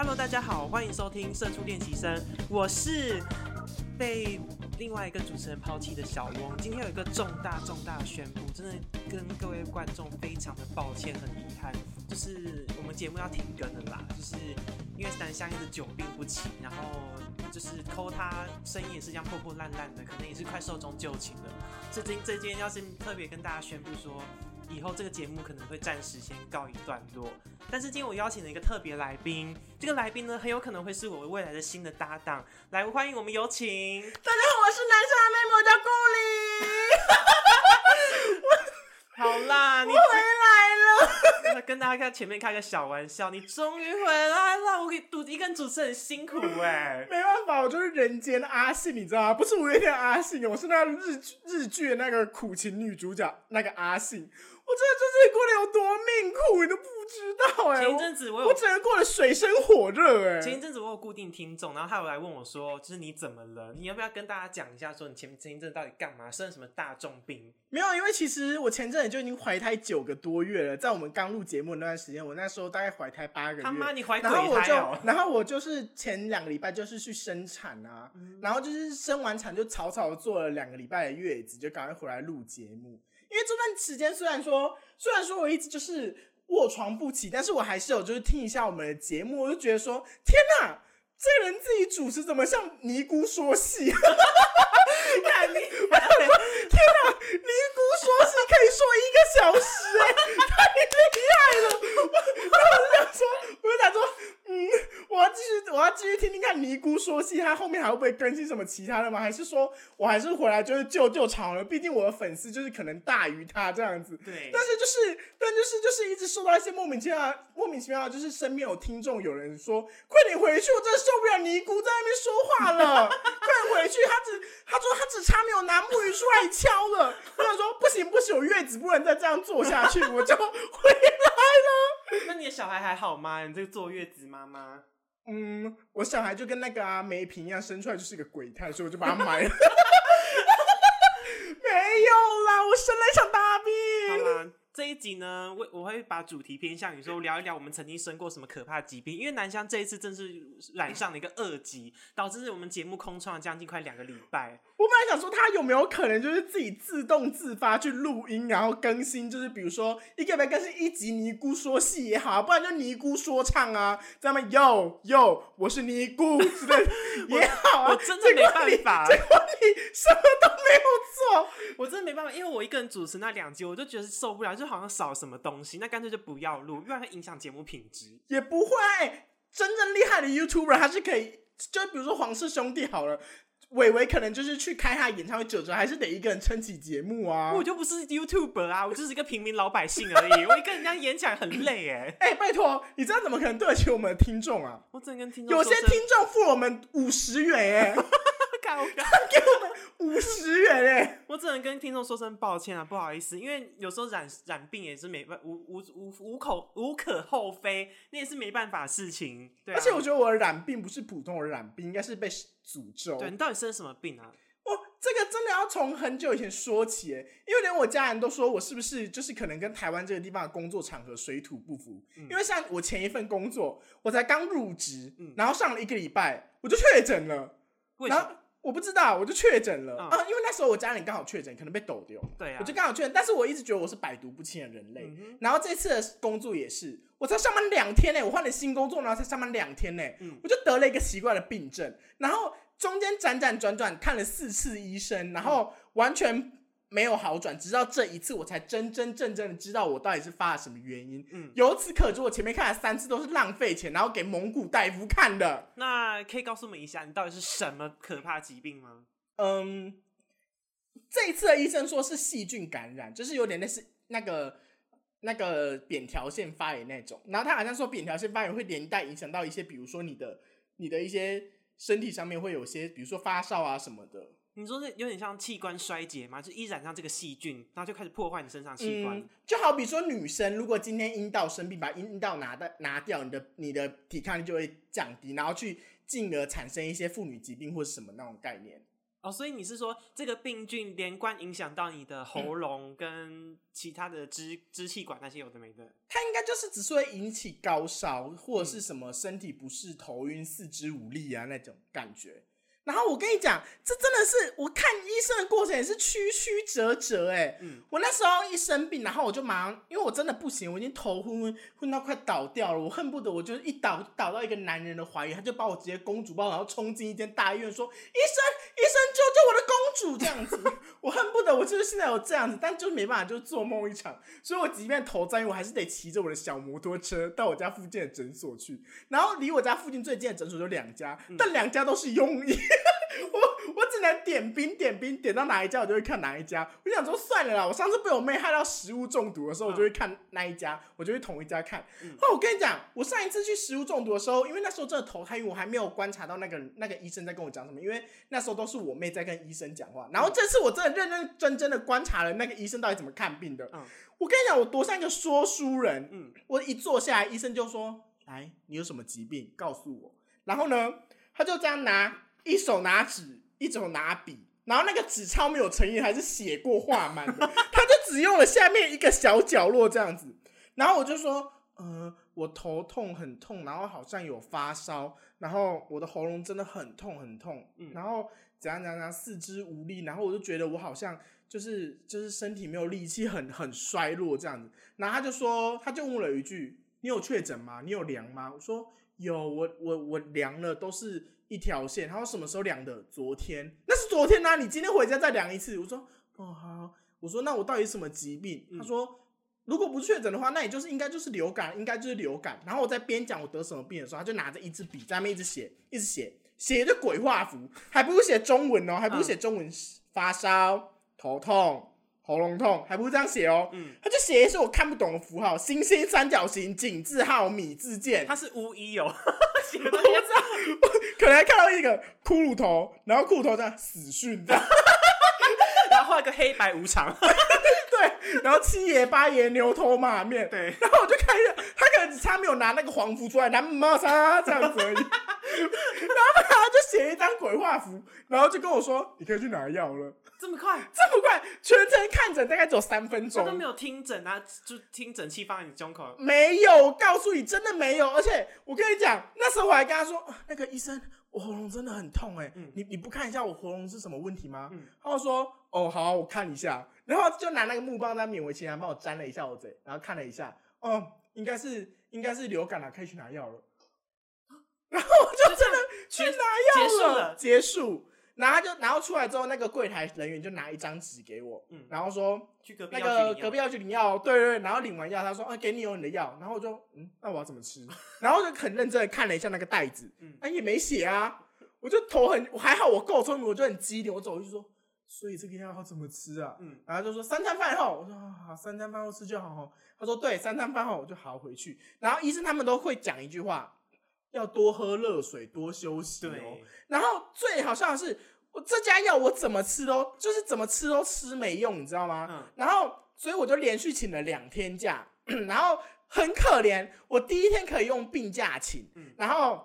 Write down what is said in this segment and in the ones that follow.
Hello，大家好，欢迎收听《社畜练习生》，我是被另外一个主持人抛弃的小翁。今天有一个重大重大宣布，真的跟各位观众非常的抱歉，很遗憾，就是我们节目要停更了啦，就是因为三香一直久病不起，然后就是抠他声音也是这样破破烂烂的，可能也是快寿终就寝了。这今这间要是特别跟大家宣布说。以后这个节目可能会暂时先告一段落，但是今天我邀请了一个特别来宾，这个来宾呢很有可能会是我未来的新的搭档，来欢迎我们有请。大家好，我是男生的妹妹，我叫顾里。好啦，你回来了。跟大家看前面开个小玩笑，你终于回来了，我给赌一个人主持很辛苦哎。没办法，我就是人间阿信，你知道吗？不是五月天阿信，我是那个日日剧的那个苦情女主角那个阿信。我真的就是过得有多命苦，你都不知道哎。前一阵子我我整个过得水深火热哎。前一阵子我有固定听众，然后他有来问我说，就是你怎么了？你要不要跟大家讲一下，说你前前一阵到底干嘛，生了什么大重病？没有，因为其实我前阵子就已经怀胎九个多月了，在我们刚录节目那段时间，我那时候大概怀胎八个月。他妈，你怀然后我就，然后我就是前两个礼拜就是去生产啊，然后就是生完产就草草做了两个礼拜的月子，就赶快回来录节目。因为这段时间虽然说，虽然说我一直就是卧床不起，但是我还是有就是听一下我们的节目，我就觉得说，天哪，这人自己主持怎么像尼姑说戏？看你，天哪，尼姑说戏可以说一个小时，哎，太厉害了！我我就想说，我就想说，嗯，我要继续，我要继续听听看尼姑说戏，他后面还会不会更新什么其他的吗？还是说我还是回来就是救救场了？毕竟我的粉丝就是可能大于他这样子。对。但是就是，但就是就是一直受到一些莫名其妙、莫名其妙，就是身边有听众有人说，快点回去，我真的受不了尼姑在那边说话了，快点回去。他只他说他只差没有拿木鱼出来敲了。我想说不行不行，我月子不能再这样做下去，我就回来了。那你的小孩还好吗？你这个坐月子妈妈？嗯，我小孩就跟那个啊梅瓶一样，生出来就是一个鬼胎，所以我就把它埋了。没有啦，我生了。这一集呢，我我会把主题偏向于说聊一聊我们曾经生过什么可怕疾病，因为南湘这一次正是染上了一个恶疾，导致我们节目空窗了将近快两个礼拜。我本来想说他有没有可能就是自己自动自发去录音，然后更新，就是比如说一个月更新一集尼姑说戏也好，不然就尼姑说唱啊，咱们哟哟，我是尼姑之类 也好啊。我真的没办法，结果你什么都没有做，我真的没办法，因为我一个人主持那两集，我就觉得受不了，就。好像少什么东西，那干脆就不要录，因为会影响节目品质。也不会，真正厉害的 YouTuber 他是可以，就比如说黄氏兄弟好了，伟伟可能就是去开他演唱会，久久还是得一个人撑起节目啊。我就不是 YouTuber 啊，我就是一个平民老百姓而已，我一个人家演起来很累哎。哎，拜托，你这样怎么可能对得起我们的听众啊？我只能跟听众，有些听众付我们五十元哎。给我们五十元哎！我只能跟听众说声抱歉啊，不好意思，因为有时候染染病也是没办无无无无口无可厚非，那也是没办法事情。对，而且我觉得我的染病不是普通的染病，应该是被诅咒。对你到底生什么病啊？我，这个真的要从很久以前说起，因为连我家人都说我是不是就是可能跟台湾这个地方的工作场合水土不服。因为像我前一份工作，我才刚入职，然后上了一个礼拜，我就确诊了。为什么？我不知道，我就确诊了啊！因为那时候我家人刚好确诊，可能被抖丢。对啊，我就刚好确诊，但是我一直觉得我是百毒不侵的人类。然后这次的工作也是，我才上班两天呢，我换了新工作，然后才上班两天呢，我就得了一个奇怪的病症，然后中间辗转转转看了四次医生，然后完全。没有好转，直到这一次我才真真正正的知道我到底是发了什么原因。嗯，由此可知，我前面看了三次都是浪费钱，然后给蒙古大夫看的。那可以告诉我们一下，你到底是什么可怕疾病吗？嗯，这一次的医生说是细菌感染，就是有点类似那个那个扁条腺发炎那种。然后他好像说扁条腺发炎会连带影响到一些，比如说你的你的一些身体上面会有些，比如说发烧啊什么的。你说是有点像器官衰竭嘛？就一染上这个细菌，然后就开始破坏你身上器官。就好比说女生，如果今天阴道生病，把阴道拿的拿掉，你的你的抵抗力就会降低，然后去进而产生一些妇女疾病或者什么那种概念。哦，所以你是说这个病菌连贯影响到你的喉咙跟其他的支支气管那些有的没的？它应该就是只是会引起高烧或者是什么身体不适、头晕、四肢无力啊那种感觉。然后我跟你讲，这真的是我看医生的过程也是曲曲折折哎。嗯，我那时候一生病，然后我就马上，因为我真的不行，我已经头昏昏昏到快倒掉了，我恨不得我就一倒倒到一个男人的怀里，他就把我直接公主抱，然后冲进一间大医院说：“医生，医生救救我的公主！”这样子，我恨不得我就是现在有这样子，但就是没办法，就是做梦一场。所以我即便头晕，我还是得骑着我的小摩托车到我家附近的诊所去。然后离我家附近最近的诊所就两家，但两家都是庸医。我能点兵点兵点到哪一家我就会看哪一家。我想说算了啦，我上次被我妹害到食物中毒的时候，我就会看那一家，我就会同一家看。哦我跟你讲，我上一次去食物中毒的时候，因为那时候真的头太晕，我还没有观察到那个那个医生在跟我讲什么，因为那时候都是我妹在跟医生讲话。然后这次我真的认认真真的观察了那个医生到底怎么看病的。我跟你讲，我多像一个说书人。嗯，我一坐下来，医生就说：“来，你有什么疾病？告诉我。”然后呢，他就这样拿。一手拿纸，一手拿笔，然后那个纸超没有诚意，还是写过画满的，他就只用了下面一个小角落这样子。然后我就说，呃，我头痛很痛，然后好像有发烧，然后我的喉咙真的很痛很痛，然后怎样怎样怎样，四肢无力，然后我就觉得我好像就是就是身体没有力气，很很衰弱这样子。然后他就说，他就问了一句：“你有确诊吗？你有量吗？”我说：“有，我我我量了，都是。”一条线，他说什么时候量的？昨天，那是昨天呐。你今天回家再量一次。我说哦好，我说那我到底什么疾病？他说如果不确诊的话，那也就是应该就是流感，应该就是流感。然后我在边讲我得什么病的时候，他就拿着一支笔在那边一直写，一直写，写着鬼画符，还不如写中文哦，还不如写中文发烧、头痛、喉咙痛，还不如这样写哦。嗯，他就写一些我看不懂的符号，星星、三角形、井字号、米字键，他是巫医哦。我知道，可能还看到一个骷髅头，然后骷髅头这样死讯。的，然后画一个黑白无常，对，然后七爷八爷牛头马面，对，然后我就看一下，他可能只差没有拿那个黄符出来，拿马啥这样子而已，然后他就写一张鬼画符，然后就跟我说，你可以去拿药了。这么快，这么快，全程看诊大概只有三分钟，都没有听诊啊，就听诊器放在你胸口。没有，我告诉你真的没有，而且我跟你讲，那时候我还跟他说，那个医生，我喉咙真的很痛哎，你你不看一下我喉咙是什么问题吗？他说，哦好，我看一下，然后就拿那个木棒在勉为其难帮我粘了一下我嘴，然后看了一下，哦，应该是应该是流感了，可以去拿药了。然后去拿药了，结束。然后就，然后出来之后，那个柜台人员就拿一张纸给我，嗯，然后说去隔壁那个隔壁要去领药，对对，然后领完药，他说啊，给你有你的药，然后我就嗯，那我要怎么吃？然后就很认真的看了一下那个袋子，嗯，哎也没写啊，我就头很我还好，我够聪明，我就很机灵，我走过去说，所以这个药要怎么吃啊？嗯，然后就说三餐饭后，我说好，三餐饭后吃就好。他说对，三餐饭后我就好回去。然后医生他们都会讲一句话，要多喝热水，多休息哦。然后最好笑的是。我这家药我怎么吃都就是怎么吃都吃没用，你知道吗？嗯。然后，所以我就连续请了两天假，然后很可怜。我第一天可以用病假请，然后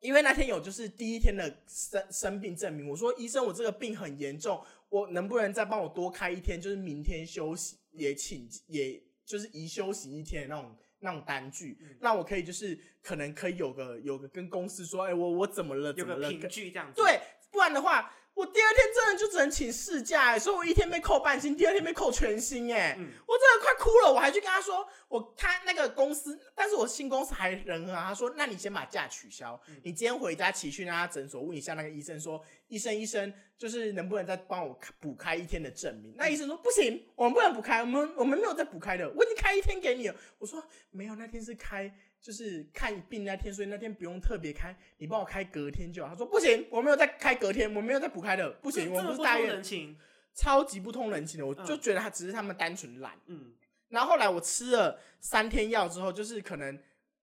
因为那天有就是第一天的生生病证明，我说医生我这个病很严重，我能不能再帮我多开一天，就是明天休息也请，也就是宜休息一天的那种那种单据，那我可以就是可能可以有个有个跟公司说，哎我我怎么了？有个凭据这样子。对。不然的话，我第二天真的就只能请事假，所以我一天被扣半薪，第二天被扣全薪，哎，我真的快哭了。我还去跟他说，我他那个公司，但是我新公司还人很好，他说，那你先把假取消，你今天回家骑去那家诊所问一下那个医生，说，医生医生，就是能不能再帮我补开一天的证明？那医生说不行，我们不能补开，我们我们没有再补开的，我已经开一天给你了。我说没有，那天是开。就是看病那天，所以那天不用特别开，你帮我开隔天就好。他说不行，我没有再开隔天，我没有再补开的，不行，我不是大院，超级不通人情的，我就觉得他只是他们单纯懒。嗯，然后后来我吃了三天药之后，就是可能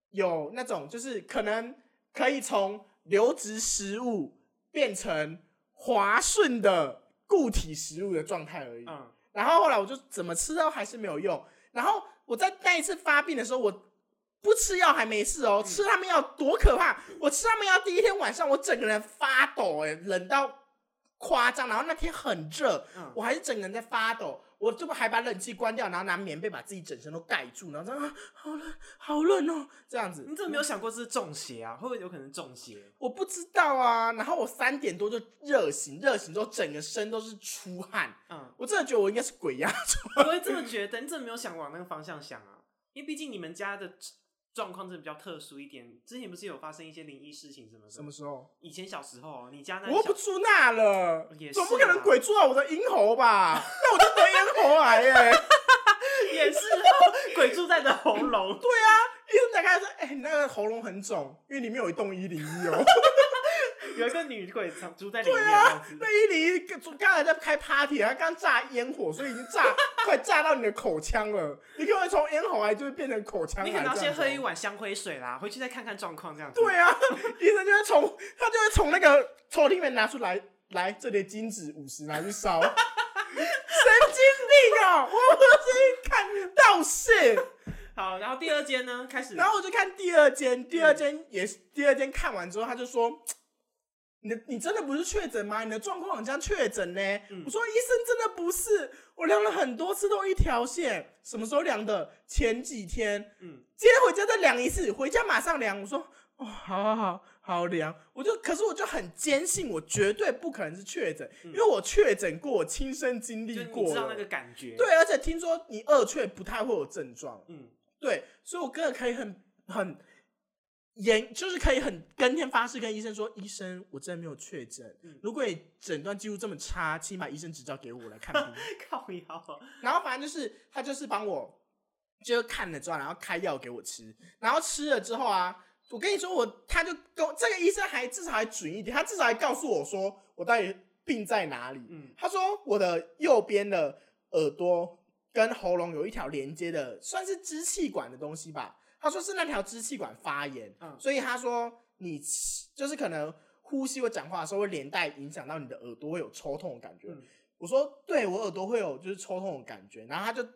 有那种，就是可能可以从流质食物变成滑顺的固体食物的状态而已。嗯，然后后来我就怎么吃都还是没有用。然后我在那一次发病的时候，我。不吃药还没事哦，吃他们药多可怕！我吃他们药第一天晚上，我整个人发抖，哎，冷到夸张。然后那天很热，嗯我还是整个人在发抖，我这不还把冷气关掉，然后拿棉被把自己整身都盖住，然后这样啊，好冷，好冷哦，这样子。你怎么没有想过这是中邪啊？会不会有可能中邪？我不知道啊，然后我三点多就热醒，热醒之后整个身都是出汗，嗯，我真的觉得我应该是鬼压床。我会这么觉得。你怎么没有想往那个方向想啊？因为毕竟你们家的状况真的比较特殊一点。之前不是有发生一些灵异事情什么的？什么时候？以前小时候，你家那我不住那了也，是总不可能鬼住到我的咽喉吧？那我就得咽喉癌 耶！也是哦，鬼住在你的喉咙。对啊，医生打开始说，哎、你那个喉咙很肿，因为里面有一栋一零一哦。有一个女鬼藏住在里面，对啊那一零一刚才在开 party，他刚炸烟火，所以已经炸快炸到你的口腔了。你可能会从咽喉癌就会变成口腔癌。你可能要先喝一碗。香灰水啦，回去再看看状况这样子。对啊，医生就会从他就会从那个抽屉里面拿出来，来这里的金子五十拿去烧。神经病哦！我不是看到是。好，然后第二间呢，开始，然后我就看第二间，第二间也是第二间看完之后，他就说：“你的你真的不是确诊吗？你的状况很像确诊呢。嗯我说：“医生真的不是，我量了很多次都一条线，什么时候量的？前几天，嗯，今天回家再量一次，回家马上量。”我说：“哦，好好好好量。”我就可是我就很坚信，我绝对不可能是确诊，因为我确诊过，我亲身经历过知道那个感觉。，对，而且听说你二确不太会有症状。嗯，对，所以我真的可以很很严，就是可以很跟天发誓跟医生说，医生，我真的没有确诊。嗯如果你诊断记录这么差，请把医生执照给我来看病。靠腰，然后反正就是他就是帮我，就看了之后，然后开药给我吃，然后吃了之后啊，我跟你说我他就跟这个医生还至少还准一点，他至少还告诉我说我到底病在哪里。嗯他说我的右边的耳朵跟喉咙有一条连接的，算是支气管的东西吧。他说是那条支气管发炎，嗯所以他说你就是可能呼吸或讲话的时候会连带影响到你的耳朵会有抽痛的感觉。嗯我说对我耳朵会有就是抽痛的感觉，然后他就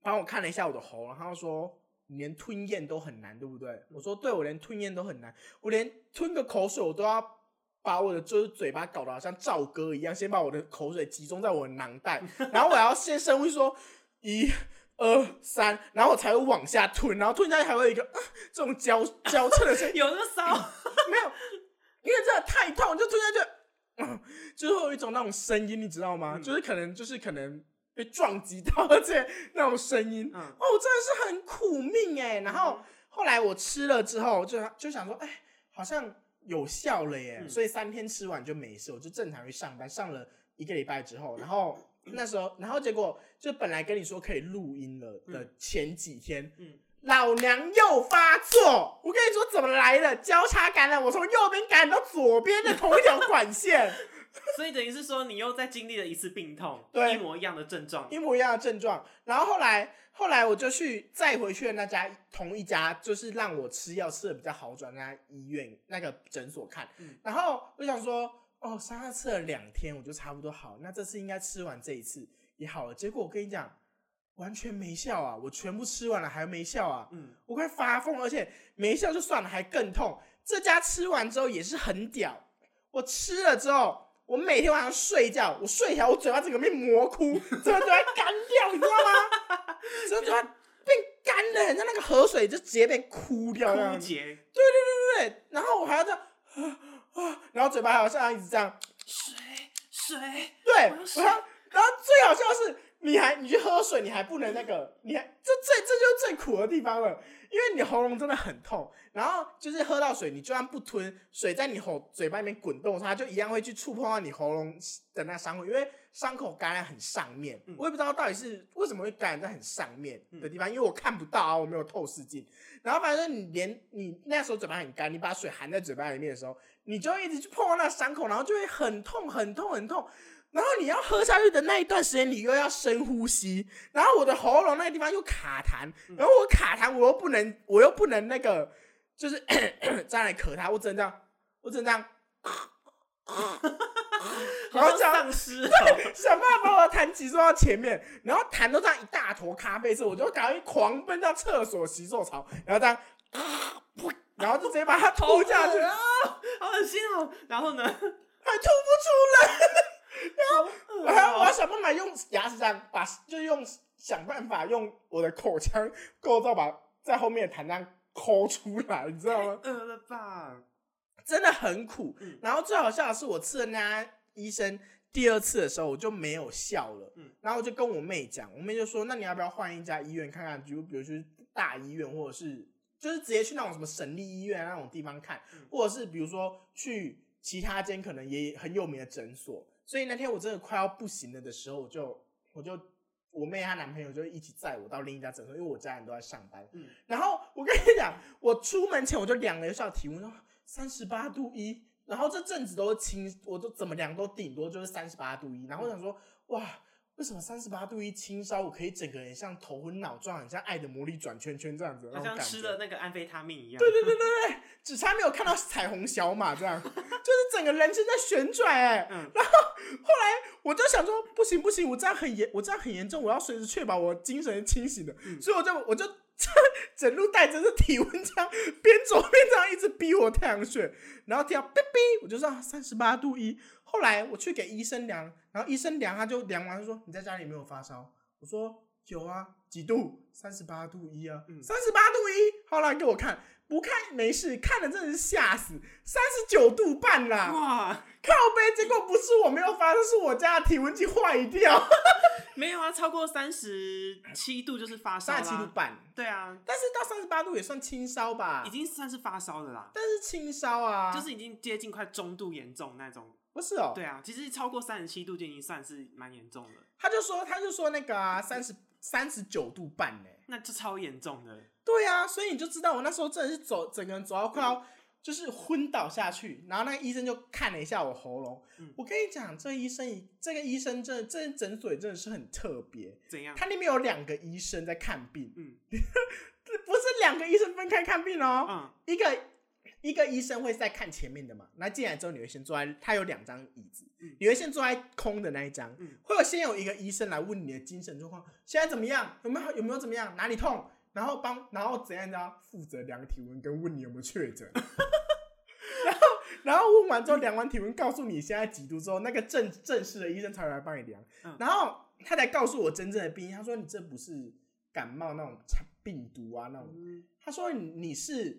帮我看了一下我的喉咙，他就说你连吞咽都很难，对不对？我说对，我连吞咽都很难，我连吞个口水我都要把我的就是嘴巴搞得好像赵哥一样，先把我的口水集中在我的囊袋，然后我要先深呼吸说一。二三，然后我才会往下吞，然后吞下去还会有一个、呃这种交交错的声音，有那么骚？没有，因为真的太痛，就吞下去，嗯，就是会有一种那种声音，你知道吗？嗯就是可能就是可能被撞击到，而且那种声音，嗯哦，真的是很苦命哎。然后后来我吃了之后，就就想说，哎，好像有效了耶，嗯所以三天吃完就没事，我就正常去上班，上了一个礼拜之后，然后。那时候，然后结果就本来跟你说可以录音了的嗯前几天，嗯老娘又发作！我跟你说怎么来的？交叉感染，我从右边感染到左边的同一条管线，所以等于是说你又再经历了一次病痛，对一模一样的症状。一模一样的症状。然后后来，后来我就去再回去的那家同一家，就是让我吃药吃的比较好转那家医院那个诊所看。嗯然后我想说，哦，上次吃了两天，我就差不多好，那这次应该吃完这一次也好了。结果我跟你讲，完全没效啊！我全部吃完了还没效啊！嗯，我快发疯，而且没效就算了，还更痛。这家吃完之后也是很屌，我吃了之后，我每天晚上睡觉，我睡起来我嘴巴整个被磨哭，整个嘴巴干掉，你知道吗？整个嘴巴变干了，很像那个河水就直接被哭掉那样子。枯竭，对对对对，然后我还要这样，然后嘴巴还要像一直这样，水水，对，然后然后最好笑的是，你还你去喝水，你还不能那个，你还这最这就是最苦的地方了，因为你喉咙真的很痛，然后就是喝到水，你就算不吞，水在你喉嘴巴里面滚动它就一样会去触碰到你喉咙的那伤口，因为伤口感染很上面，嗯我也不知道到底是为什么会感染在很上面的地方，因为我看不到啊，我没有透视镜。然后反正你连你那时候嘴巴很干，你把水含在嘴巴里面的时候，你就一直去碰到那伤口，然后就会很痛很痛很痛。然后你要喝下去的那一段时间，你又要深呼吸，然后我的喉咙那个地方又卡痰，然后我卡痰，我又不能，我又不能那个，就是 再来咳它，我只能这样，我只能这样 然后好这样像丧尸哦，想办法把我的痰集中到前面，然后痰都这样一大坨咖啡色，我就赶快狂奔到厕所洗手槽，然后这样，然后就直接把它吐下去。啊，好恶心哦。然后呢？还吐不出来，然后我还要我要啊想办法用牙齿这样把，就用想办法用我的口腔构造把在后面的痰这样抠出来，你知道吗？饿了吧？真的很苦。嗯然后最好笑的是，我吃了那家医生第二次的时候，我就没有笑了。嗯然后我就跟我妹讲，我妹就说：“那你要不要换一家医院看看？比如，比如去大医院，或者是就是直接去那种什么省立医院那种地方看，嗯或者是比如说去其他间可能也很有名的诊所。”所以那天我真的快要不行了的时候，我就我就我妹她男朋友就一起载我到另一家诊所，因为我家人都在上班。嗯然后我跟你讲，我出门前我就量了一下体温，说三十八度一，然后这阵子都是轻，我都怎么量都顶多就是三十八度一。然后我想说，哇，为什么三十八度一轻烧，我可以整个人像头昏脑胀，很像爱的魔力转圈圈这样子好像。吃了那个安非他命一样。对对对对对，只差没有看到彩虹小马这样，就是整个人生在旋转哎、嗯然后后来我就想说，不行不行，我这样很严，我这样很严重，我要随时确保我精神清醒的，嗯所以我就我就 整路带着这体温这样边走边这样一直逼我太阳穴，然后听到哔哔，我就知道三十八度一。后来我去给医生量，然后医生量他就量完就说你在家里没有发烧，我说有啊，几度？三十八度一啊，嗯三十八度一。后来给我看，不看没事，看了真的是吓死，三十九度半啦，哇，靠背。结果不是我没有发烧，是我家的体温计坏掉，没有啊，超过三十七度就是发烧三十七度。半。对啊，但是到三十八度也算轻烧吧已，经算是发烧的啦，但是轻烧啊，就是已经接近快中度严重那种。不是哦。对啊，其实超过三十七度就已经算是蛮严重了，他就说他就说那个啊，三十三十九度半呢。那就超严重的。对啊，所以你就知道我那时候真的是走整个人走到快要就是昏倒下去，然后那个医生就看了一下我喉咙。嗯我跟你讲，这医生这个医生真的这间诊所也真的是很特别，怎样？他那边有两个医生在看病，嗯 不是两个医生分开看病哦，嗯一个一个医生会在看前面的嘛，那进来之后你会先坐在，他有两张椅子，嗯。你会先坐在空的那一张，嗯。会有先有一个医生来问你的精神状况，现在怎么样，有没有有没有怎么样，哪里痛，然后帮然后怎样怎样负责量体温跟问你有没有确诊，然后然后问完之后量完体温，告诉你现在几度之后，那个正正式的医生才会来帮你量，嗯。然后他才告诉我真正的病因，他说你这不是感冒那种病毒啊那种。嗯。他说你你是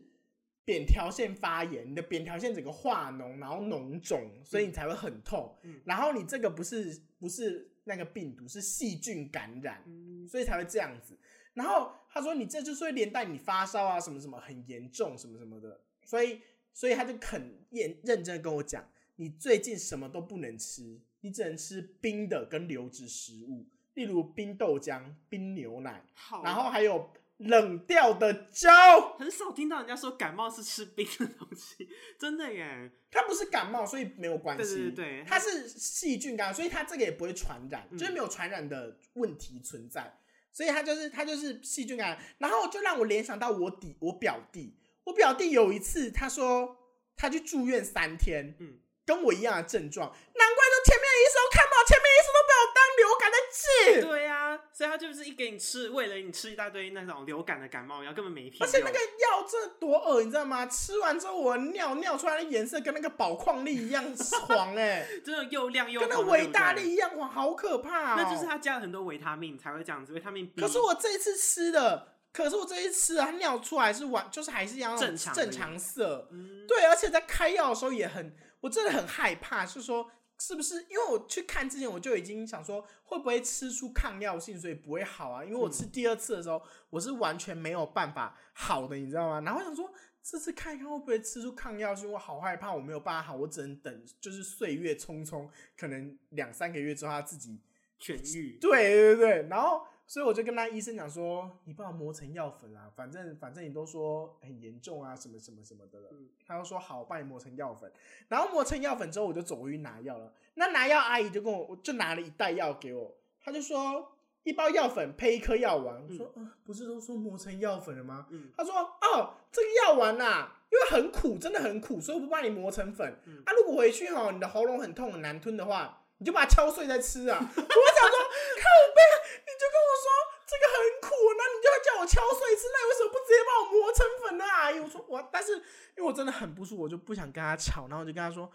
扁条线发炎，你的扁条线整个化脓，然后脓肿，所以你才会很痛。嗯然后你这个不是不是那个病毒，是细菌感染，嗯所以才会这样子。然后他说你这就是会连带你发烧啊什么什么很严重什么什么的，所以所以他就很认认真的跟我讲，你最近什么都不能吃，你只能吃冰的跟流质食物，例如冰豆浆、冰牛奶，好，然后还有冷掉的胶。很少听到人家说感冒是吃冰的东西，真的耶。它不是感冒，所以没有关系。对对对它是细菌感染，所以它这个也不会传染，嗯就是没有传染的问题存在。所以它就是它就是细菌感染，然后就让我联想到我弟我表弟，我表弟有一次他说他去住院三天，嗯跟我一样的症状，难怪就前面的医生看不好，前面医生都被我当流感在治。对呀、所以他就是一给你吃，为了你吃一大堆那种流感的感冒药，根本没屁用而且那个药真的多恶，你知道吗？吃完之后我尿尿出来的颜色跟那个宝矿力一样黄哎、真的又亮又跟那维大，对不利一样，黄，好可怕哦！那就是他加了很多维他命才会这样子，维他命 B。可是我这一次吃的，可是我这一次吃的，它尿出来是完，就是还是一样正常正常色。嗯，对，而且在开药的时候也很，我真的很害怕，是说是不是？因为我去看之前我就已经想说，会不会吃出抗药性，所以不会好啊？因为我吃第二次的时候，我是完全没有办法好的，你知道吗？然后我想说。这次看一看会不会吃出抗药性，我好害怕，我没有办法好，我只能等，就是岁月匆匆，可能两三个月之后他自己痊愈。对对对，然后所以我就跟他医生讲说，你帮我磨成药粉啊，反正反正你都说很严重啊，什么什么什么的了。嗯他就说好，我帮你磨成药粉。然后磨成药粉之后，我就走过去拿药了。那拿药阿姨就跟我，我就拿了一袋药给我，他就说一包药粉配一颗药丸。我说，嗯、不是都说磨成药粉了吗？嗯他说：“哦，这个药丸呐、因为很苦，真的很苦，所以我不帮你磨成粉。嗯啊，如果回去哦，你的喉咙很痛很难吞的话，你就把它敲碎再吃啊。”我想说，靠背，你就跟我说这个很苦，那你就要叫我敲碎吃，那你为什么不直接帮我磨成粉呢、阿姨？我说我，但是因为我真的很不舒服，我就不想跟他吵，然后我就跟他说：“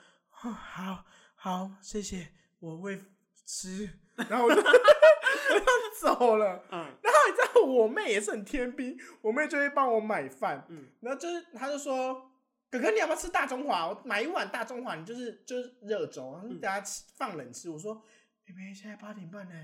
哦、好好，谢谢，我会吃。然后我就 我就走了。嗯然后你知道我妹也是很天兵，我妹就会帮我买饭，嗯然后就是她就说：“哥哥，你要不要吃大中华？我买一碗大中华，你就是就是热粥，然后你等下吃放冷吃。”我说：“妹妹，现在八点半呢，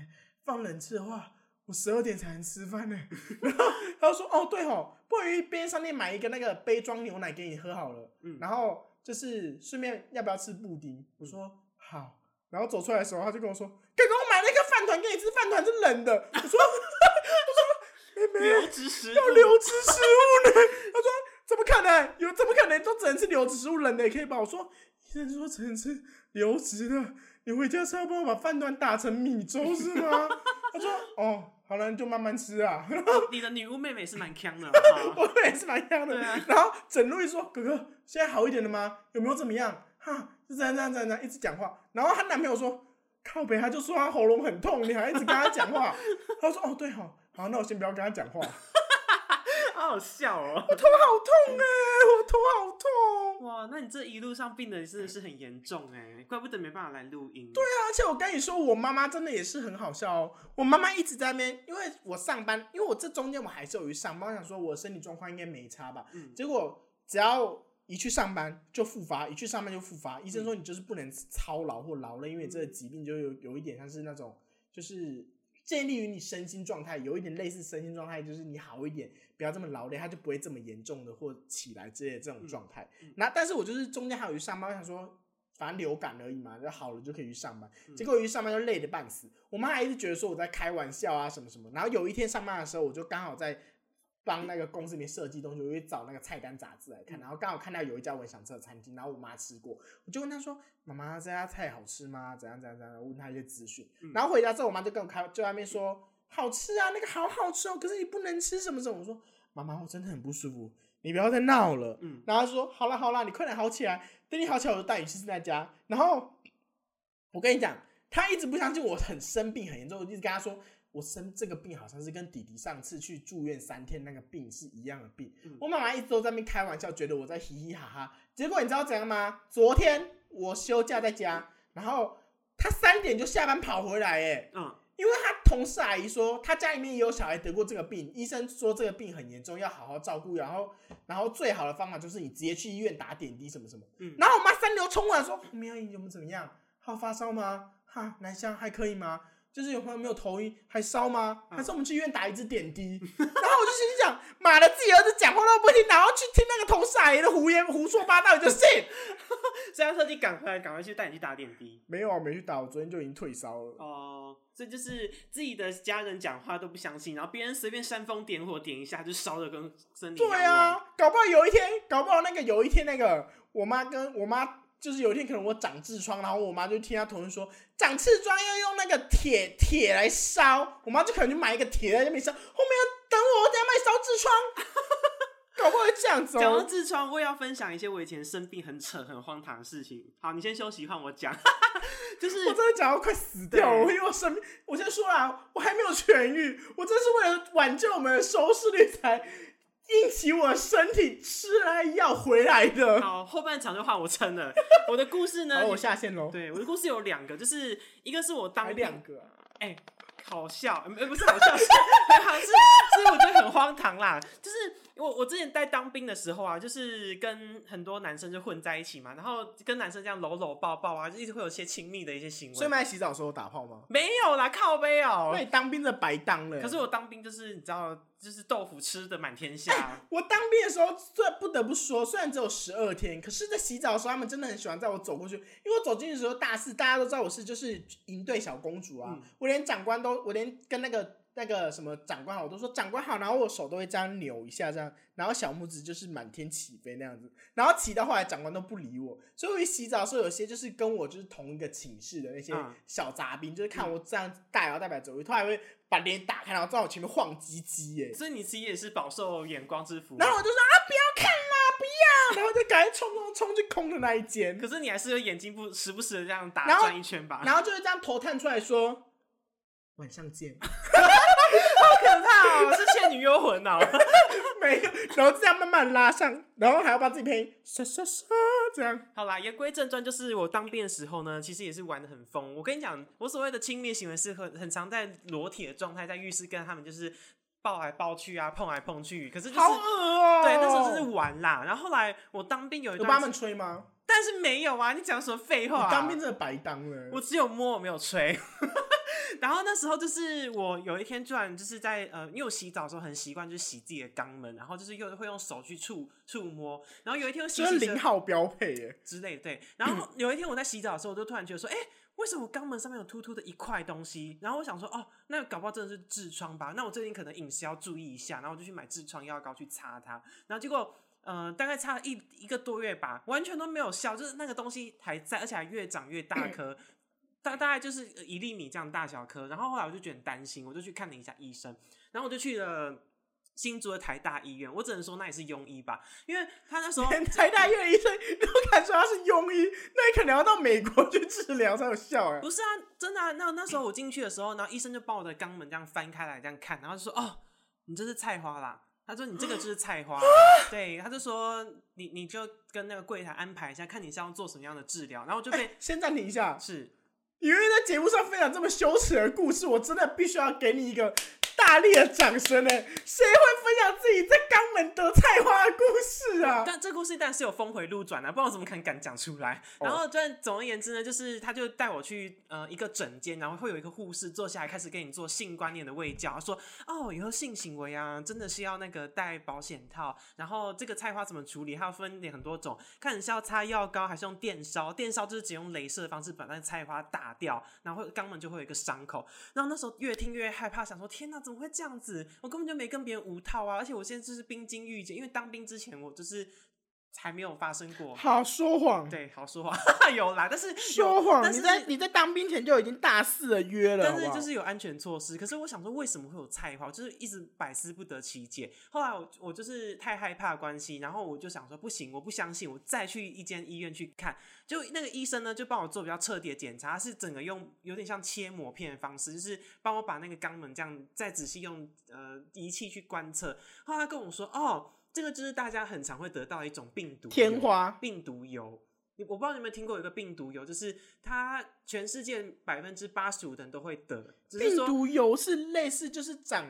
放冷吃的话，我十二点才能吃饭呢。”然后她就说：“哦，对哦，不如一边商店买一个那个杯装牛奶给你喝好了，嗯然后就是顺便要不要吃布丁？”我说：“好。”然后走出来的时候，他就跟我说：“哥哥，我买了一个饭团给你吃，饭团是冷的。”我说：“我说妹妹，流质食物，要流质食物呢？他说怎么可能？有怎么可能都只能吃流质食物，冷的也可以吧？我说医生说只能吃流质的，你回家是要帮我把饭团打成米粥是吗？他说哦，好了，你就慢慢吃啊。哦你的女巫妹妹是蛮强的，我妹也是蛮强的。对啊 然后整路一说哥哥现在好一点了吗？有没有怎么样？哈，就这样这样这样这样一直讲话。然后她男朋友说靠北，他就说他喉咙很痛，你还一直跟他讲话。他说哦对好，好，那我先不要跟他讲话。好好笑哦。我头好痛哎、我头好痛。哇，那你这一路上病的真的是很严重哎，怪不得没办法来录音。对啊，而且我跟你说，我妈妈真的也是很好笑哦。我妈妈一直在那边，因为我上班，因为我这中间我还是有去上班，我想说我身体状况应该没差吧。嗯结果只要一去上班就复发，一去上班就复发。医生说你就是不能操劳或劳累，因为这个疾病就有有一点像是那种，就是建立于你身心状态，有一点类似身心状态，就是你好一点，不要这么劳累，它就不会这么严重的或起来之类的这种状态。嗯嗯那但是我就是中间还有去上班，我想说。反正流感而已嘛，就好了就可以去上班。嗯结果一上班就累得半死，我妈还一直觉得说我在开玩笑啊什么什么。然后有一天上班的时候，我就刚好在帮那个公司里面设计东西，我就找那个菜单杂志来看，然后刚好看到有一家我很想吃的餐厅，然后我妈吃过，我就问她说：“妈妈，这家菜好吃吗？怎样怎样怎样？”我问她一些资讯。嗯然后回家之后，我妈就跟我开就在那边说：“好吃啊，那个好好吃哦，可是你不能吃什么什么。”我说：“妈妈，我真的很不舒服，你不要再闹了。”嗯然后她说：“好了好了，你快点好起来，等你好起来，我就带你去那家。”然后我跟你讲，她一直不相信我很生病很严重，我一直跟她说。我生这个病好像是跟弟弟上次去住院三天那个病是一样的病。嗯我妈妈一直都在那边开玩笑，觉得我在嘻嘻哈哈。结果你知道怎样吗？昨天我休假在家，然后她三点就下班跑回来，哎，嗯因为她同事阿姨说，她家里面也有小孩得过这个病，医生说这个病很严重，要好好照顾，然后然后最好的方法就是你直接去医院打点滴什么什么。嗯然后我妈三流冲过来说：“苗姨有没有怎么样？还有发烧吗？哈，南香还可以吗？就是有朋友没有头晕，还烧吗？嗯还是我们去医院打一支点滴？” 然后我就心想：妈的，自己儿子讲话都不听，然后去听那个同事阿姨的胡言胡说八道，你就信？所以他特地赶回来，赶快去带你去打点滴。没有啊，没去打，我昨天就已经退烧了。哦，这就是自己的家人讲话都不相信，然后别人随便煽风点火点一下就烧的跟森林一样对啊，搞不好有一天，搞不好那个有一天那个我妈跟我妈。就是有一天可能我长痔疮，然后我妈就听她同事说长痔疮要用那个铁铁来烧，我妈就可能就买一个铁在那边烧，后面要等我，我等下卖烧痔疮，搞不好会这样子讲到哦。痔疮，我也要分享一些我以前生病很扯、很荒唐的事情。好，你先休息，换我讲。就是我真的讲到快死掉了，对因为我生病，我先说啦，我还没有痊愈，我这是为了挽救我们的收视率才硬起我身体吃了药回来的。好，后半场就换我撑了。我的故事呢好，？我下线喽。对，我的故事有两个，就是一个是我当兵两个啊、哎、好笑，呃，不是好笑，是 好是，是我觉得很荒唐啦。就是我我之前在当兵的时候啊，就是跟很多男生就混在一起嘛，然后跟男生这样搂搂抱抱啊，就一直会有一些亲密的一些行为。所以在洗澡的时候打炮吗？没有啦，靠背哦、那你当兵的白当了。可是我当兵就是你知道，就是豆腐吃的满天下。我当兵的时候，虽然不得不说，虽然只有十二天，可是，在洗澡的时候，他们真的很喜欢在我走过去，因为我走进去的时候大四，大家都知道我是就是营队小公主啊，嗯我连长官都，我连跟那个那个什么长官好，我都说长官好，然后我手都会这样扭一下，这样，然后小拇指就是满天起飞那样子，然后起到后来长官都不理我，所以我一洗澡的时候，有些就是跟我就是同一个寝室的那些嗯小杂兵，就是看我这样大摇大摆走过去，他还会把脸打开，然后在我前面晃唧唧耶。所以你其实也是饱受眼光之福。然后我就说啊，不要看啦，不要，然后就赶紧冲冲冲去空的那一间，可是你还是有眼睛不时不时的这样打转一圈吧？然后就会这样头探出来说晚上见，可怕哦，是《倩女幽魂》哦。没有，然后这样慢慢拉上，然后还要把自己配音刷这样。好啦，言归正传，就是我当兵的时候呢，其实也是玩的很疯。我跟你讲，我所谓的亲密行为是很很常在裸体的状态，在浴室跟他们就是抱来抱去啊，碰来碰去。可是就是好恶哦、对，那时候就是玩啦。然后后来我当兵有一有帮他们，吹吗？但是没有啊，你讲什么废话？当兵真的白当了。我只有摸，我没有吹。然后那时候就是我有一天突然就是在呃，因为我洗澡的时候很习惯就是洗自己的肛门，然后就是又会用手去触触摸。然后有一天我洗这是零号标配耶，之类的，对。然后有一天我在洗澡的时候，我就突然觉得说，哎、为什么我肛门上面有突突的一块东西？然后我想说，哦，那搞不好真的是痔疮吧？那我最近可能饮食要注意一下，然后我就去买痔疮药膏去擦它。然后结果，呃，大概擦了一一个多月吧，完全都没有效，就是那个东西还在，而且还越长越大 颗。大大概就是一粒米这样大小颗，然后后来我就觉得很担心，我就去看了一下医生，然后我就去了新竹的台大医院，我只能说那也是庸医吧，因为他那时候连台大医院的医生都敢说他是庸医，那你可能要到美国去治疗才有效哎。不是啊，真的啊。那那时候我进去的时候，然后医生就把我的肛门这样翻开来这样看，然后就说：“哦，你这是菜花啦。”他说：“你这个就是菜花。”对，他就说：“你你就跟那个柜台安排一下，看你是要做什么样的治疗。”然后我就被、先暂停一下，是因为在节目上分享这么羞耻的故事，我真的必须要给你一个大力的掌声呢。谁会享自己在肛门得菜花的故事啊？但这故事当然是有峰回路转啊、不然我怎么可能敢讲出来？哦然后，但总而言之呢，就是他就带我去呃一个诊间，然后会有一个护士坐下来开始跟你做性观念的卫教，说哦，以后性行为啊，真的是要那个戴保险套，然后这个菜花怎么处理，还要分很多种，看你是要擦药膏还是用电烧，电烧就是只用镭射的方式把那个菜花打掉，然后肛门就会有一个伤口。然后那时候越听越害怕，想说天哪，怎么会这样子？我根本就没跟别人无套啊！而且我现在就是冰晶玉洁，因为当兵之前我就是还没有发生过。好说谎，对，好说谎 有啦，但是有说谎！但是你在你在当兵前就已经大肆的约了，但是就是有安全措施。可是我想说，为什么会有菜花？就是一直百思不得其解。后来我我就是太害怕的关系，然后我就想说，不行，我不相信，我再去一间医院去看。就那个医生呢，就帮我做比较彻底的检查，他是整个用有点像切膜片的方式，就是帮我把那个肛门这样再仔细用呃仪器去观测。后来他跟我说，哦，这个就是大家很常会得到一种病毒天花病毒油。你我不知道你有没有听过有一个病毒疣，就是它全世界百分之八十五的人都会得，只是病毒疣是类似就是长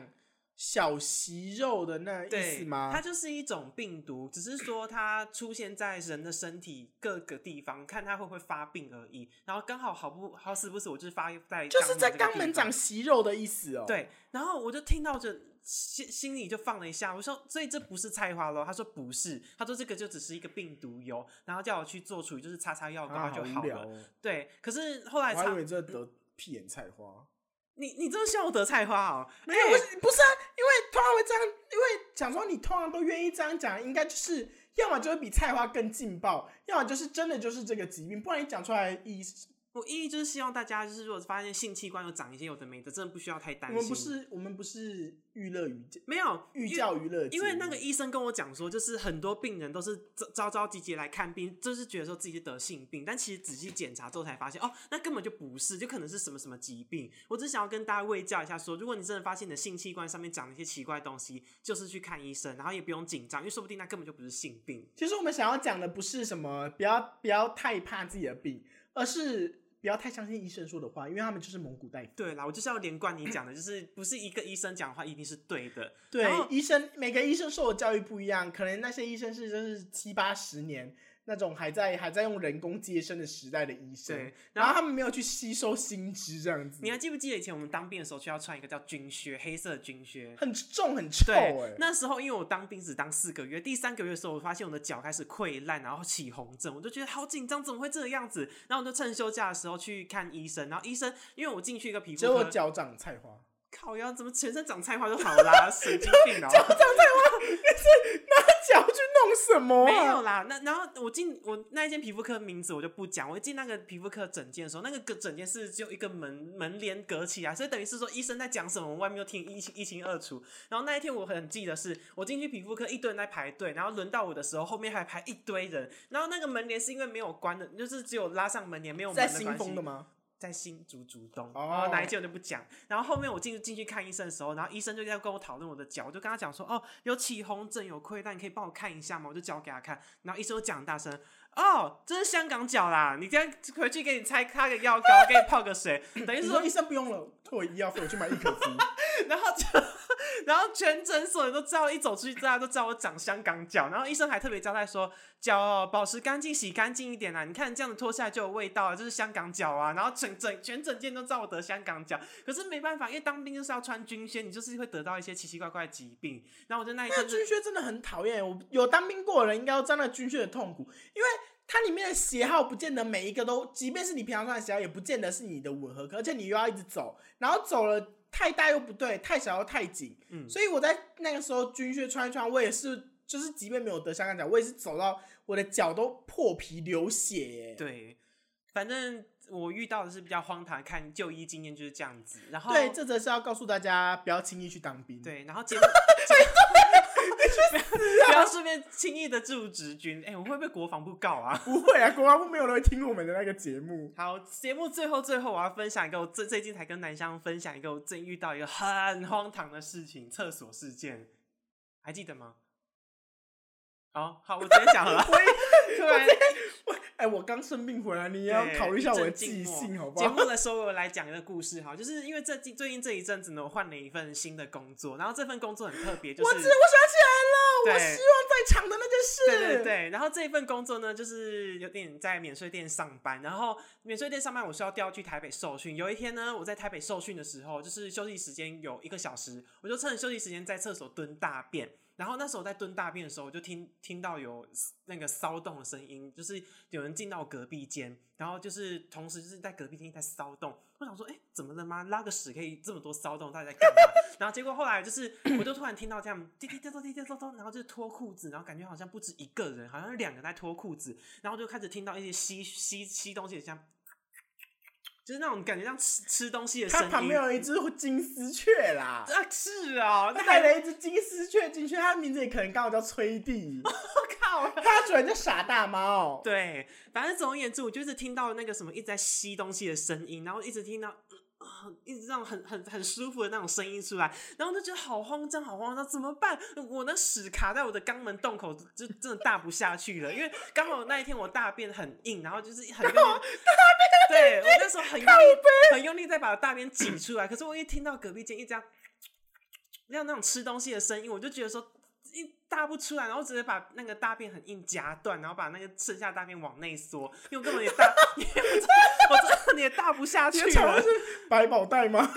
小息肉的那意思吗？它就是一种病毒，只是说它出现在人的身体各个地方，看它会不会发病而已。然后刚好好不好死不死，我就是发在就是在肛门长息肉的意思哦。，对，然后我就听到这心心里就放了一下，我说，所以这不是菜花喽？他说不是，他说这个就只是一个病毒疣，然后叫我去做处理，就是擦擦药膏就好了。好哦。对，可是后来擦我还以，为这得屁眼菜花。你你真的笑得菜花哦？没有，欸不是啊，因为通常会这样，因为讲说你通常都愿意这样讲，应该就是要么就是比菜花更劲爆，要么就是真的就是这个疾病，不然你讲出来的意思，我意义就是希望大家就是如果发现性器官有长一些有的没的，真的不需要太担心。我们不是我们不是娱乐娱没有寓教娱乐，因为那个医生跟我讲说，就是很多病人都是着着着急急来看病，就是觉得说自己是得性病，但其实仔细检查之后才发现，哦，那根本就不是，就可能是什么什么疾病。我只想要跟大家卫教一下说如果你真的发现你的性器官上面长了一些奇怪的东西，就是去看医生，然后也不用紧张，因为说不定那根本就不是性病。其实我们想要讲的不是什么不要不要太怕自己的病，而是不要太相信医生说的话，因为他们就是蒙古大夫。对啦，我就是要连贯你讲的，就是不是一个医生讲的话一定是对的。对，医生每个医生受的教育不一样，可能那些医生是就是七八十年那种还在还在用人工接生的时代的医生，对，然然后后他们没有去吸收新知，这样子你还记不记得以前我们当兵的时候，就要穿一个叫军靴，黑色的军靴。很重很臭哎、对，那时候因为我当兵只当四个月，第三个月的时候，我发现我的脚开始溃烂，然后起红疹，我就觉得好紧张，怎么会这个样子？然后我就趁休假的时候去看医生，然后医生因为我进去一个皮肤科，结果脚长菜花，靠腰怎么全身长菜花就好啦，神经病哦、脚去弄什么、啊？没有啦，那然后我进我那一间皮肤科名字我就不讲。我一进那个皮肤科诊间的时候，那个个诊间是只有一个门门帘隔起来，所以等于是说医生在讲什么，我们外面都听一清一清二楚。然后那一天我很记得是，我进去皮肤科，一堆人在排队，然后轮到我的时候，后面还排一堆人。然后那个门帘是因为没有关的，就是只有拉上门帘，没有门在新的关系。丰的吗？在新竹竹东，哦哪一间我就不讲。然后后面我进进去看医生的时候，然后医生就在跟我讨论我的脚，我就跟他讲说，哦，有起红疹，有溃烂，你可以帮我看一下吗？我就脚给他看，然后医生就讲很大声，哦，这是香港脚啦，你这样回去给你拆开个药膏，给你泡个水，等于是说说医生不用了，退我医药费，我去买易可夫。然后就，然后全诊所人都知道，一走出去，大家都知道我长香港脚。然后医生还特别交代说，脚哦保持干净，洗干净一点啊。你看这样子脱下来就有味道了，这是香港脚啊。然后整整全整间都知道我得香港脚，可是没办法，因为当兵就是要穿军靴，你就是会得到一些奇奇怪怪的疾病。然后我就那一那阵子军靴真的很讨厌，我有当兵过的人应该要知道那个军靴的痛苦，因为它里面的鞋号不见得每一个都，即便是你平常穿的鞋号，也不见得是你的吻合克，而且你又要一直走，然后走了太大又不对，太小又太紧，嗯所以我在那个时候军靴穿一穿，我也是，就是即便没有得香港脚，我也是走到我的脚都破皮流血耶。对，反正我遇到的是比较荒唐，看就医经验就是这样子。然后对，这则是要告诉大家不要轻易去当兵。，对，然后节目 不要顺便轻易的入职军，哎、我会被国防部告啊？不会啊，国防部没有人会听我们的那个节目。好，节目最后最后我要分享一个，我最最近才跟南湘分享一个我最近遇到一个很荒唐的事情，厕所事件，还记得吗？好好，我直接讲了。突然哎、我刚生病回来，你也要考虑一下我的记性，好不好 节好？目的收尾我来讲一个故事哈，就是因为这近最近这一阵子呢，我换了一份新的工作，然后这份工作很特别，就是我知我想起来了，我希望在场的那件事。对对对，然后这一份工作呢，就是有点在免税店上班，然后免税店上班，我是要调去台北受训。有一天呢，我在台北受训的时候，就是休息时间有一个小时，我就趁着休息时间在厕所蹲大便。然后那时候在蹲大便的时候，我就听听到有那个骚动的声音，就是有人进到隔壁间，然后就是同时就是在隔壁间在骚动。我想说，哎，怎么了吗？拉个屎可以这么多骚动，到底在干嘛？然后结果后来就是，我就突然听到这样滴滴滴滴滴滴滴，然后就是脱裤子，然后感觉好像不止一个人，好像有两个在脱裤子，然后就开始听到一些吸吸吸东西的像，就是那种感觉像吃吃东西的声音。它旁边有一只金丝雀啦，啊，是哦，那他带了一只金丝雀进去，它的名字也可能刚好叫崔弟，我 靠。它主人叫傻大猫。对，反正总而言之，我就是听到那个什么一直在吸东西的声音，然后一直听到。呃一直这种很很很舒服的那种声音出来，然后就觉得好慌张，好慌张，怎么办？我那屎卡在我的肛门洞口，就真的大不下去了。因为刚好那一天我大便很硬，然后就是很用力，对我那时候很用力，很用力在把大便挤出来。可是我一听到隔壁间一这样，像那种吃东西的声音，我就觉得说一大不出来，然后直接把那个大便很硬夹断，然后把那个剩下大便往内缩，因为我根本也大，我真的我真的也大不下去了是。百宝袋吗？还往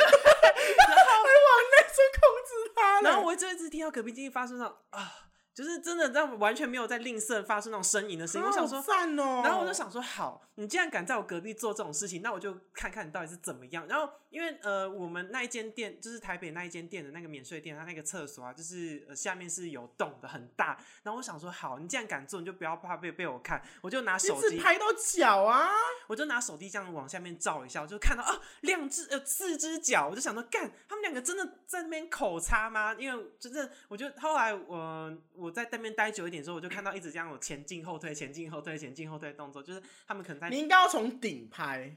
内缩控制它然后我就一直听到隔壁间发出那种啊，就是真的让我完全没有在吝啬发出那种呻吟的声音。我想说好，赞哦。然后我就，想说，好，你既然敢在我隔壁做这种事情，那我就看看你到底是怎么样。然后，因为呃，我们那一间店就是台北那一间店的那个免税店，它那个厕所啊，就是、呃、下面是有洞的，很大。然后我想说，好，你既然敢做，你就不要怕被被我看，我就拿手机，拍到脚啊！我就拿手机这样往下面照一下，我就看到啊，两只呃四只脚，我就想说，干，他们两个真的在那边口擦吗？因为真的，我就后来我我在那边待久一点之后，我就看到一直这样有前进后退、前进后退、前进后退的动作，就是他们可能在你应该要从顶拍。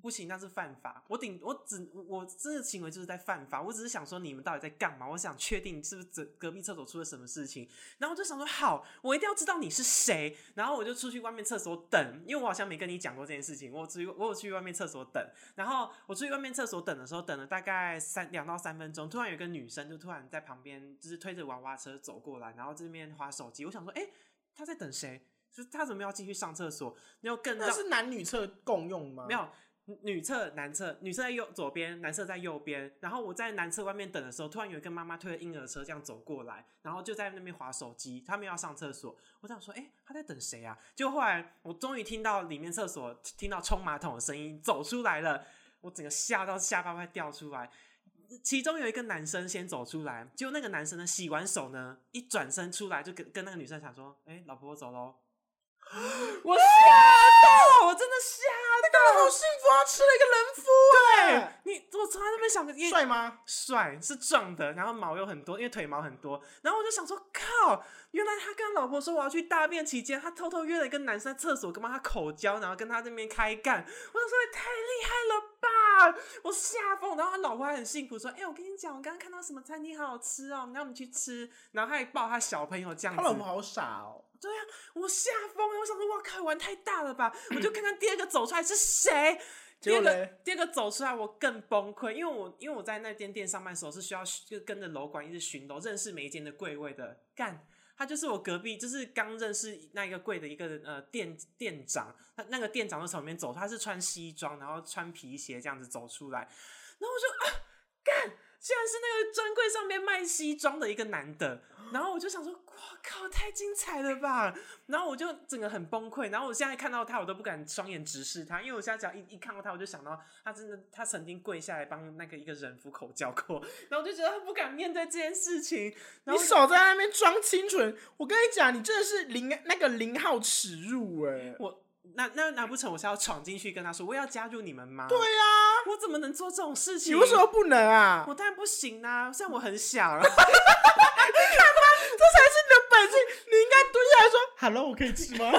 不行，那是犯法。我顶我只我这个行为就是在犯法。我只是想说你们到底在干嘛？我想确定是不是隔隔壁厕所出了什么事情。然后我就想说好，我一定要知道你是谁。然后我就出去外面厕所等，因为我好像没跟你讲过这件事情。我有去我有去外面厕所等，然后我出去外面厕所等的时候，等了大概三两到三分钟，突然有一个女生就突然在旁边就是推着娃娃车走过来，然后这边划手机。我想说，哎、她在等谁？就是她怎么要进去上厕所？然后更让那是男女厕共用吗？没有，女厕、男厕，女厕在右左边，男厕在右边。然后我在男厕外面等的时候，突然有一个妈妈推着婴儿车这样走过来，然后就在那边划手机，他们要上厕所。我想说，哎、她在等谁啊？就后来我终于听到里面厕所听到冲马桶的声音走出来了，我整个吓到下巴快掉出来。其中有一个男生先走出来，就那个男生呢洗完手呢，一转身出来就跟跟那个女生讲说：“哎、老婆我走喽。” 我吓到，我真的吓到，好幸福啊！吃了一个人夫，对你，我从来都没想过，帅吗？帅，是壮的，然后毛又很多，因为腿毛很多。然后我就想说，靠，原来他跟老婆说我要去大便期间，他偷偷约了一个男生在厕所跟他口交，然后跟他这边开干。我想说也太厉害了吧！我吓疯。然后他老婆还很幸福，说：“哎，我跟你讲，我刚刚看到什么餐厅好好吃哦，让我们去吃。”然后他还抱他小朋友这样子。他老婆好傻哦。对啊，我吓疯了！我想说，哇靠，玩太大了吧？我就看看第二个走出来是谁。第二个，第二个走出来，我更崩溃，因为我因为我在那间店上班的时候是需要就跟着楼管一直巡楼，认识每一间的柜位的。干，他就是我隔壁，就是刚认识那一个柜的一个呃店店长。他那个店长就从里面走，他是穿西装，然后穿皮鞋这样子走出来，然后我就啊，干，竟然是那个专柜上面卖西装的一个男的。然后我就想说，哇靠，太精彩了吧！然后我就整个很崩溃。然后我现在看到他，我都不敢双眼直视他，因为我现在只要一一看到他，我就想到他真的，他曾经跪下来帮那个一个人夫口交过。然后我就觉得他不敢面对这件事情。你少在那边装清纯！我跟你讲，你真的是零那个零号耻辱哎！我那那难不成我是要闯进去跟他说我要加入你们吗？对呀，我怎么能做这种事情？你为什么不能啊？我当然不行啊！虽然我很想。你看吧，这才是你的本性。你应该蹲下来说：“Hello，我可以吃吗？” 他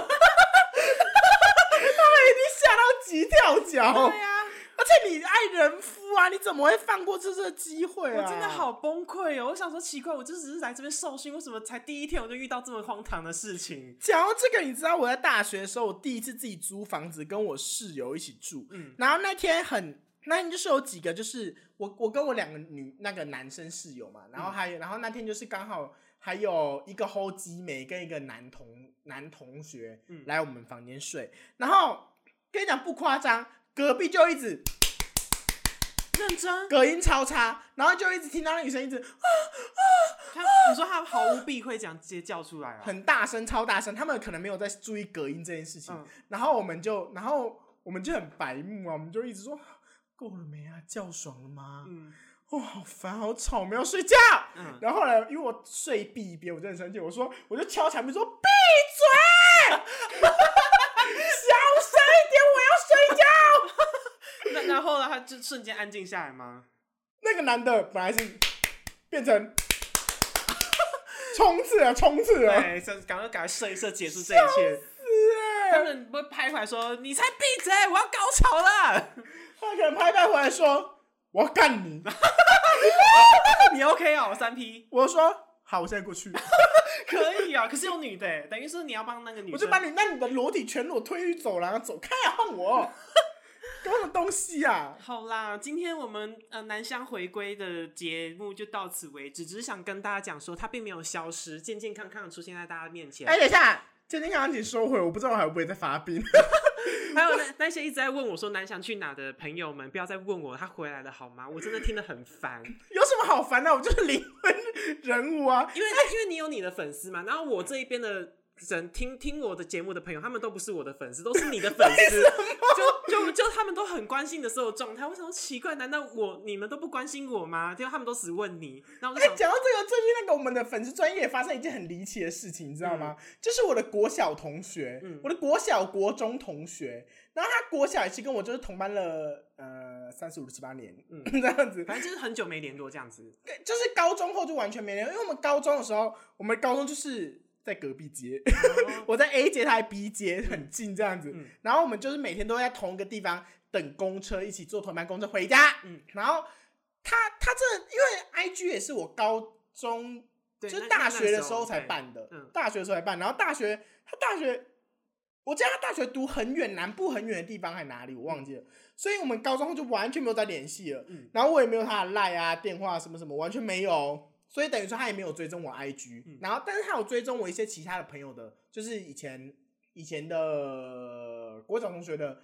们一定吓到急跳脚。对呀，而且你爱人夫啊，你怎么会放过这次机会啊？我真的好崩溃哦！我想说，奇怪，我就只是来这边受训，为什么才第一天我就遇到这么荒唐的事情？讲到这个，你知道我在大学的时候，我第一次自己租房子，跟我室友一起住。嗯，然后那天很。那天就是有几个，就是我我跟我两个女那个男生室友嘛，然后还有然后那天就是刚好还有一个后基美跟一个男同男同学来我们房间睡，然后跟你讲不夸张，隔壁就一直认真隔音超差，然后就一直听到那女生一直啊啊，他你说他毫无避讳讲直接叫出来啊，很大声超大声，他们可能没有在注意隔音这件事情，然后我们就然后我们就很白目啊，我们就一直说。够了没啊？叫爽了吗？嗯，哇，好烦，好吵，我们要睡觉。嗯，然后后来，因为我睡壁边，我真的生气，我说，我就敲墙壁说，闭嘴，小声一点，我要睡觉。那然后呢，他就瞬间安静下来吗？那个男的本来是变成冲刺啊，冲刺啊，对，赶快赶快射一射，结束这一切。他们不会拍回来说：“你才闭嘴，我要高潮了。”他可能拍拍回来说：“我要干你。”你 OK 啊？我三 P。我说：“好，我现在过去。”可以啊，可是有女的，等于是你要帮那个女。我就把你那你的裸体全裸推走廊，走开啊！换我。什么东西啊？好啦，今天我们呃南湘回归的节目就到此为止，只是想跟大家讲说，它并没有消失，健健康康的出现在大家面前。哎，等一下。健健康康请收回，我不知道我还会不会再发病。还有那那些一直在问我说南翔去哪的朋友们，不要再问我他回来了好吗？我真的听得很烦。有什么好烦的？我就是灵魂人物啊，因为因为你有你的粉丝嘛，然后我这一边的。人听听我的节目的朋友，他们都不是我的粉丝，都是你的粉丝。就就就他们都很关心的时候状态，为什么奇怪？难道我你们都不关心我吗？就他们都只问你。然后讲到这个，最近那个我们的粉丝专业发生一件很离奇的事情，你知道吗？就是我的国小同学，嗯我的国小国中同学，然后他国小也是跟我就是同班了呃三十五七八年，嗯，这样子，反正就是很久没联络这样子。就是高中后就完全没联络，因为我们高中的时候，我们高中就是。在隔壁街，我在 A 街，他在 B 街，很近这样子。然后我们就是每天都在同一个地方等公车，一起坐同班公车回家。嗯，然后他他这因为 IG 也是我高中就是大学的时候才办的，大学的时候才办。然后大学他大学，我记得他大学读很远，南部很远的地方还哪里我忘记了。所以我们高中后就完全没有再联系了。嗯，然后我也没有他的赖啊、电话什么什么，完全没有。所以等于说他也没有追踪我 IG，然后但是他有追踪我一些其他的朋友的，就是以前以前的国小同学的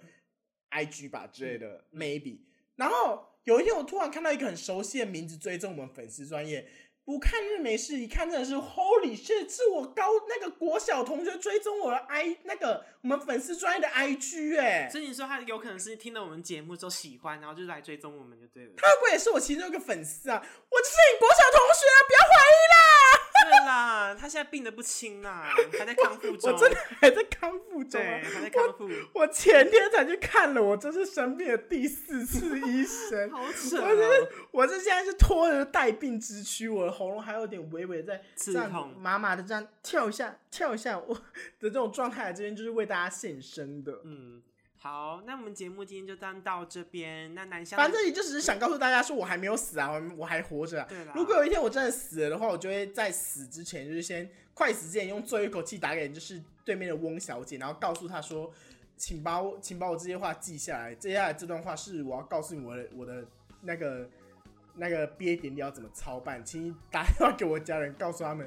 IG 吧之类的 maybe。然后有一天我突然看到一个很熟悉的名字追踪我们粉丝专业。不看日没事，一看真的是 Holy shit！是我高那个国小同学追踪我的 I 那个我们粉丝专业的 IG 哎，所以你说他有可能是听了我们节目之后喜欢，然后就来追踪我们就对了。他会不会也是我其中一个粉丝啊？我就是你国小同学，不要怀疑啦！对啦，他现在病得不轻呐，还在康复中。我真的还在康复中啊，还在康复。我前天才去看了，我这是生病的第四次医生，好扯。我是我是现在是拖着带病之躯，我的喉咙还有点微微在刺痛，麻麻的这样跳一下跳一下，我的这种状态，这边就是为大家献身的。嗯。好，那我们节目今天就当到这边。那南湘，反正也就只是想告诉大家，说我还没有死啊，我我还活着。啊对如果有一天我真的死了的话，我就会在死之前，就是先快死之前，用最后一口气打给就是对面的翁小姐，然后告诉她说，请把我请把我这些话记下来。接下来这段话是我要告诉你我的我的那个那个毕业典礼要怎么操办，请你打电话给我家人，告诉他们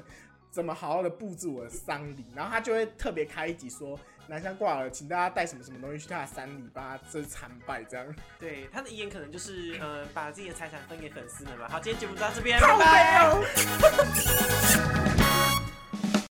怎么好好的布置我的丧礼。然后他就会特别开一集说。南湘挂了，请大家带什么什么东西去他的山里，帮他这参拜，这样。对，他的遗言可能就是呃，把自己的财产分给粉丝们吧。好，今天节目就到这边，拜拜。